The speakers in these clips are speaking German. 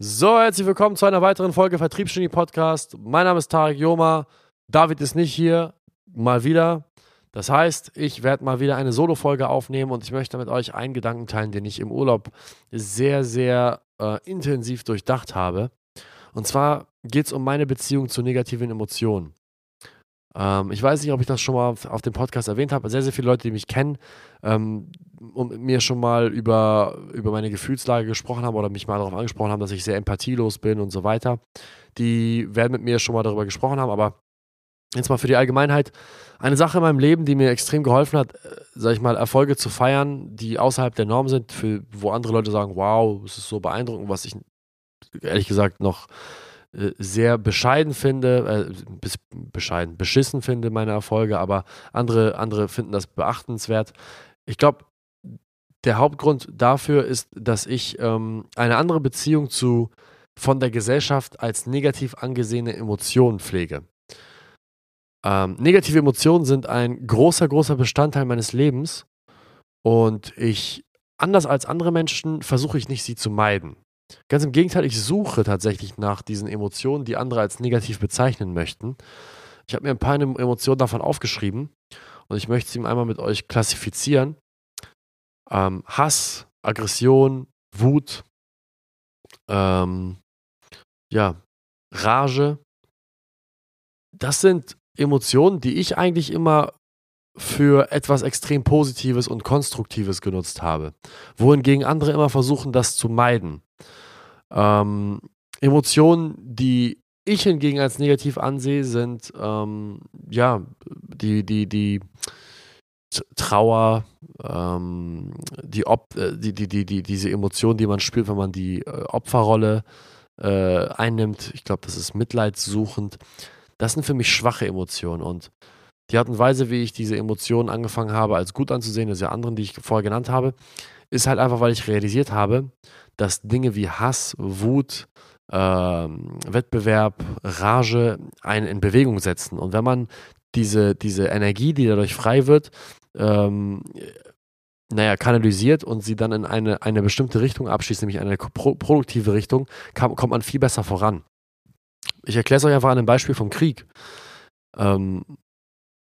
So, herzlich willkommen zu einer weiteren Folge Vertriebsgenie Podcast. Mein Name ist Tarek Joma. David ist nicht hier, mal wieder. Das heißt, ich werde mal wieder eine Solo-Folge aufnehmen und ich möchte mit euch einen Gedanken teilen, den ich im Urlaub sehr, sehr äh, intensiv durchdacht habe. Und zwar geht es um meine Beziehung zu negativen Emotionen. Ähm, ich weiß nicht, ob ich das schon mal auf, dem Podcast erwähnt habe. Sehr, sehr viele Leute, die mich kennen ähm, und mir schon mal über, über meine Gefühlslage gesprochen haben oder mich mal darauf angesprochen haben, dass ich sehr empathielos bin und so weiter. Die werden mit mir schon mal darüber gesprochen haben, aber jetzt mal für die Allgemeinheit. Eine Sache in meinem Leben, die mir extrem geholfen hat, äh, sag ich mal, Erfolge zu feiern, die außerhalb der Norm sind, für, wo andere Leute sagen, wow, es ist so beeindruckend, was ich ehrlich gesagt noch äh, sehr bescheiden finde, äh, bescheiden, beschissen finde, meine Erfolge, aber andere, andere finden das beachtenswert. Ich glaube, der Hauptgrund dafür ist, dass ich ähm, eine andere Beziehung zu von der Gesellschaft als negativ angesehene Emotionen pflege. Ähm, negative Emotionen sind ein großer, großer Bestandteil meines Lebens und ich, anders als andere Menschen, versuche ich nicht, sie zu meiden. Ganz im Gegenteil, ich suche tatsächlich nach diesen Emotionen, die andere als negativ bezeichnen möchten. Ich habe mir ein paar Emotionen davon aufgeschrieben und ich möchte sie einmal mit euch klassifizieren. Ähm, Hass, Aggression, Wut, ähm, ja, Rage. Das sind Emotionen, die ich eigentlich immer für etwas extrem Positives und Konstruktives genutzt habe. Wohingegen andere immer versuchen, das zu meiden. Ähm, Emotionen, die ich hingegen als negativ ansehe, sind ähm, ja die, die, die Trauer, ähm, die, Op äh, die, die, die, die, diese Emotionen, die man spürt, wenn man die äh, Opferrolle äh, einnimmt. Ich glaube, das ist mitleidssuchend. Das sind für mich schwache Emotionen und die Art und Weise, wie ich diese Emotionen angefangen habe, als gut anzusehen, das ist ja anderen, die ich vorher genannt habe, ist halt einfach, weil ich realisiert habe, dass Dinge wie Hass, Wut, Wettbewerb, Rage einen in Bewegung setzen. Und wenn man diese, diese Energie, die dadurch frei wird, ähm, naja, kanalisiert und sie dann in eine, eine bestimmte Richtung abschließt, nämlich eine pro produktive Richtung, kann, kommt man viel besser voran. Ich erkläre es euch einfach an einem Beispiel vom Krieg. Ähm,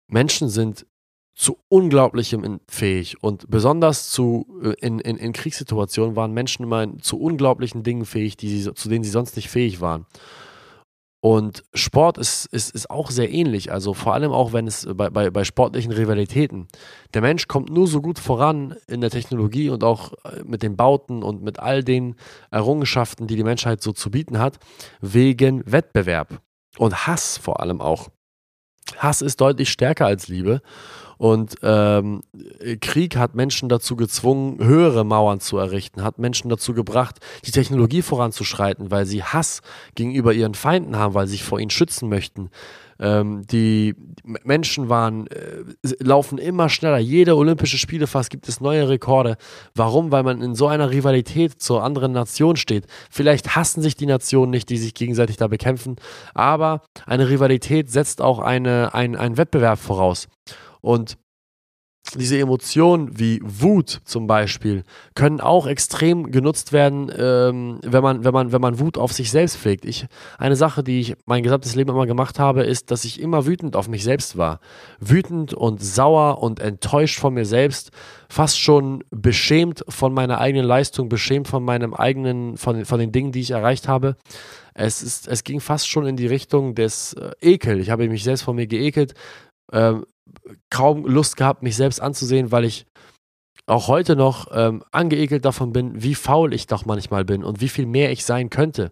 Menschen sind zu Unglaublichem fähig. Und besonders zu, äh, in, in, in Kriegssituationen waren Menschen immer zu unglaublichen Dingen fähig, die sie, zu denen sie sonst nicht fähig waren. Und Sport ist, ist, ist auch sehr ähnlich, also vor allem auch, wenn es bei, bei, bei sportlichen Rivalitäten. Der Mensch kommt nur so gut voran in der Technologie und auch äh, mit den Bauten und mit all den Errungenschaften, die die Menschheit so zu bieten hat, wegen Wettbewerb und Hass vor allem auch. Hass ist deutlich stärker als Liebe. Und ähm, Krieg hat Menschen dazu gezwungen, höhere Mauern zu errichten, hat Menschen dazu gebracht, die Technologie voranzuschreiten, weil sie Hass gegenüber ihren Feinden haben, weil sie sich vor ihnen schützen möchten. Ähm, die Menschen waren, äh, laufen immer schneller. Jede Olympische Spiele fast gibt es neue Rekorde. Warum? Weil man in so einer Rivalität zur anderen Nation steht. Vielleicht hassen sich die Nationen nicht, die sich gegenseitig da bekämpfen, aber eine Rivalität setzt auch eine, ein, einen Wettbewerb voraus. Und diese Emotionen wie Wut zum Beispiel können auch extrem genutzt werden, ähm, wenn, man, wenn, man, wenn man Wut auf sich selbst pflegt. Ich, eine Sache, die ich mein gesamtes Leben immer gemacht habe, ist, dass ich immer wütend auf mich selbst war. Wütend und sauer und enttäuscht von mir selbst, fast schon beschämt von meiner eigenen Leistung, beschämt von meinem eigenen, von, von den Dingen, die ich erreicht habe. Es, ist, es ging fast schon in die Richtung des äh, Ekel. Ich habe mich selbst von mir geekelt, ähm, kaum Lust gehabt, mich selbst anzusehen, weil ich auch heute noch ähm, angeekelt davon bin, wie faul ich doch manchmal bin und wie viel mehr ich sein könnte.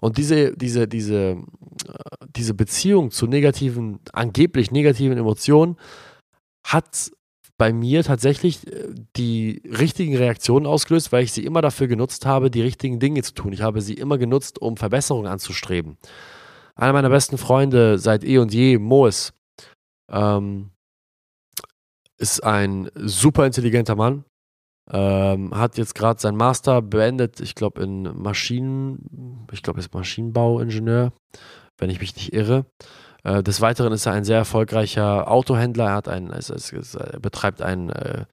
Und diese, diese, diese, äh, diese Beziehung zu negativen, angeblich negativen Emotionen hat bei mir tatsächlich äh, die richtigen Reaktionen ausgelöst, weil ich sie immer dafür genutzt habe, die richtigen Dinge zu tun. Ich habe sie immer genutzt, um Verbesserungen anzustreben. Einer meiner besten Freunde seit eh und je, Moes, ähm, ist ein super intelligenter Mann. Ähm, hat jetzt gerade sein Master beendet, ich glaube in Maschinen, ich glaube ist Maschinenbauingenieur, wenn ich mich nicht irre. Äh, des Weiteren ist er ein sehr erfolgreicher Autohändler. Er hat ein, es, es, es, er betreibt ein äh,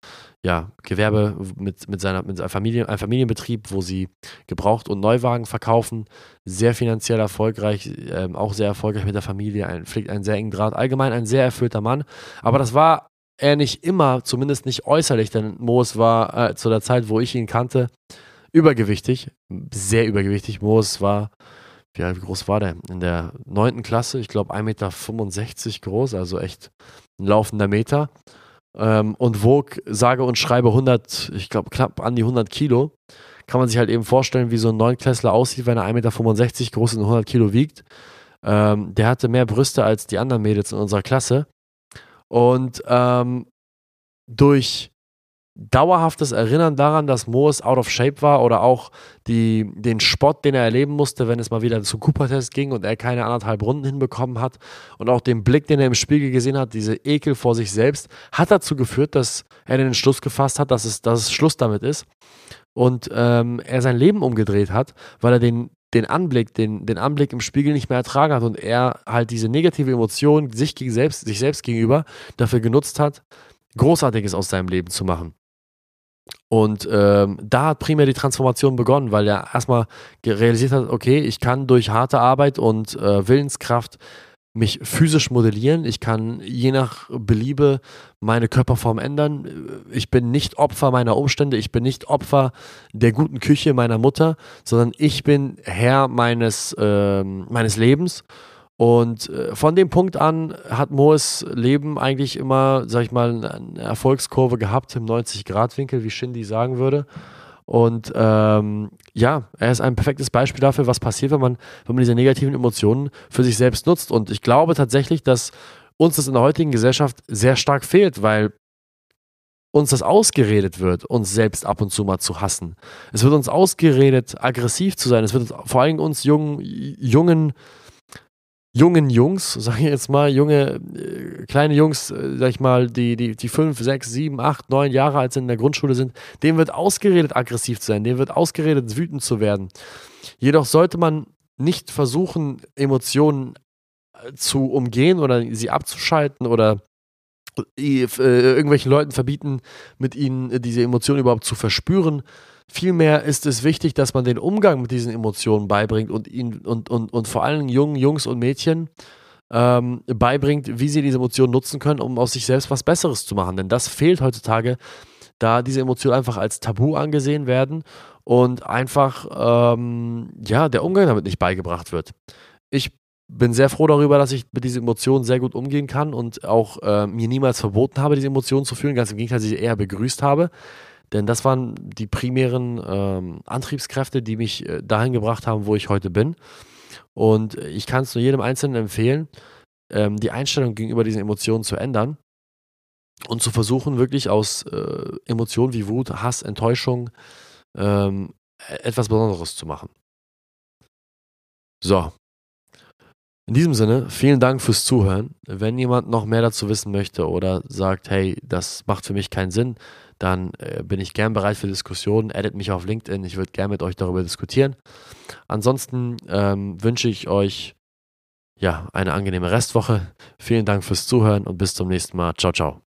ja, Gewerbe mit, mit, seiner, mit seiner Familie, einem Familienbetrieb, wo sie Gebraucht- und Neuwagen verkaufen. Sehr finanziell erfolgreich, ähm, auch sehr erfolgreich mit der Familie, ein, pflegt einen sehr engen Draht. Allgemein ein sehr erfüllter Mann. Aber das war er nicht immer, zumindest nicht äußerlich, denn Moos war äh, zu der Zeit, wo ich ihn kannte, übergewichtig, sehr übergewichtig. Moos war, wie, wie groß war der? In der neunten Klasse, ich glaube 1,65 Meter groß, also echt ein laufender Meter ähm, und wog sage und schreibe 100, ich glaube knapp an die 100 Kilo. Kann man sich halt eben vorstellen, wie so ein Neunklässler aussieht, wenn er 1,65 Meter groß und 100 Kilo wiegt. Ähm, der hatte mehr Brüste als die anderen Mädels in unserer Klasse. Und ähm, durch dauerhaftes Erinnern daran, dass Moos out of shape war oder auch die, den Spott, den er erleben musste, wenn es mal wieder zum Cooper-Test ging und er keine anderthalb Runden hinbekommen hat und auch den Blick, den er im Spiegel gesehen hat, diese Ekel vor sich selbst, hat dazu geführt, dass er den Entschluss gefasst hat, dass es, dass es Schluss damit ist und ähm, er sein Leben umgedreht hat, weil er den, den Anblick, den, den Anblick im Spiegel nicht mehr ertragen hat und er halt diese negative Emotion sich, gegen selbst, sich selbst gegenüber dafür genutzt hat, Großartiges aus seinem Leben zu machen. Und ähm, da hat primär die Transformation begonnen, weil er erstmal realisiert hat, okay, ich kann durch harte Arbeit und äh, Willenskraft mich physisch modellieren. Ich kann je nach Beliebe meine Körperform ändern. Ich bin nicht Opfer meiner Umstände. Ich bin nicht Opfer der guten Küche meiner Mutter, sondern ich bin Herr meines, äh, meines Lebens und äh, von dem Punkt an hat Moes Leben eigentlich immer, sag ich mal, eine Erfolgskurve gehabt im 90-Grad-Winkel, wie Shindy sagen würde. Und ähm, ja, er ist ein perfektes Beispiel dafür, was passiert, wenn man, wenn man diese negativen Emotionen für sich selbst nutzt. Und ich glaube tatsächlich, dass uns das in der heutigen Gesellschaft sehr stark fehlt, weil uns das ausgeredet wird, uns selbst ab und zu mal zu hassen. Es wird uns ausgeredet, aggressiv zu sein. Es wird vor allem uns jungen, jungen jungen Jungs, sag ich jetzt mal, junge, äh, kleine Jungs, äh, sag ich mal, die, die, die fünf, sechs, sieben, acht, neun Jahre alt sind in der Grundschule sind, denen wird ausgeredet, aggressiv zu sein, denen wird ausgeredet, wütend zu werden. Jedoch sollte man nicht versuchen, Emotionen äh, zu umgehen oder sie abzuschalten oder äh, irgendwelchen Leuten verbieten, mit ihnen diese Emotionen überhaupt zu verspüren, Vielmehr ist es wichtig, dass man den Umgang mit diesen Emotionen beibringt und ihn und, und, und vor allem jungen Jungs und Mädchen ähm, beibringt, wie sie diese Emotionen nutzen können, um aus sich selbst was Besseres zu machen. Denn das fehlt heutzutage, da diese Emotionen einfach als Tabu angesehen werden und einfach ähm, ja der Umgang damit nicht beigebracht wird. Ich bin sehr froh darüber, dass ich mit diesen Emotionen sehr gut umgehen kann und auch äh, mir niemals verboten habe, diese Emotionen zu fühlen. Ganz im Gegenteil, sie eher begrüßt habe. Denn das waren die primären ähm, Antriebskräfte, die mich äh, dahin gebracht haben, wo ich heute bin. Und ich kann es nur jedem Einzelnen empfehlen, ähm, die Einstellung gegenüber diesen Emotionen zu ändern und zu versuchen, wirklich aus äh, Emotionen wie Wut, Hass, Enttäuschung ähm, e-, etwas Besonderes zu machen. So, in diesem Sinne, vielen Dank fürs Zuhören. Wenn jemand noch mehr dazu wissen möchte oder sagt, hey, das macht für mich keinen Sinn, dann äh, bin ich gern bereit für Diskussionen. Edit mich auf LinkedIn, ich würde gern mit euch darüber diskutieren. Ansonsten ähm, wünsche ich euch ja eine angenehme Restwoche. Vielen Dank fürs Zuhören und bis zum nächsten Mal. Ciao, ciao.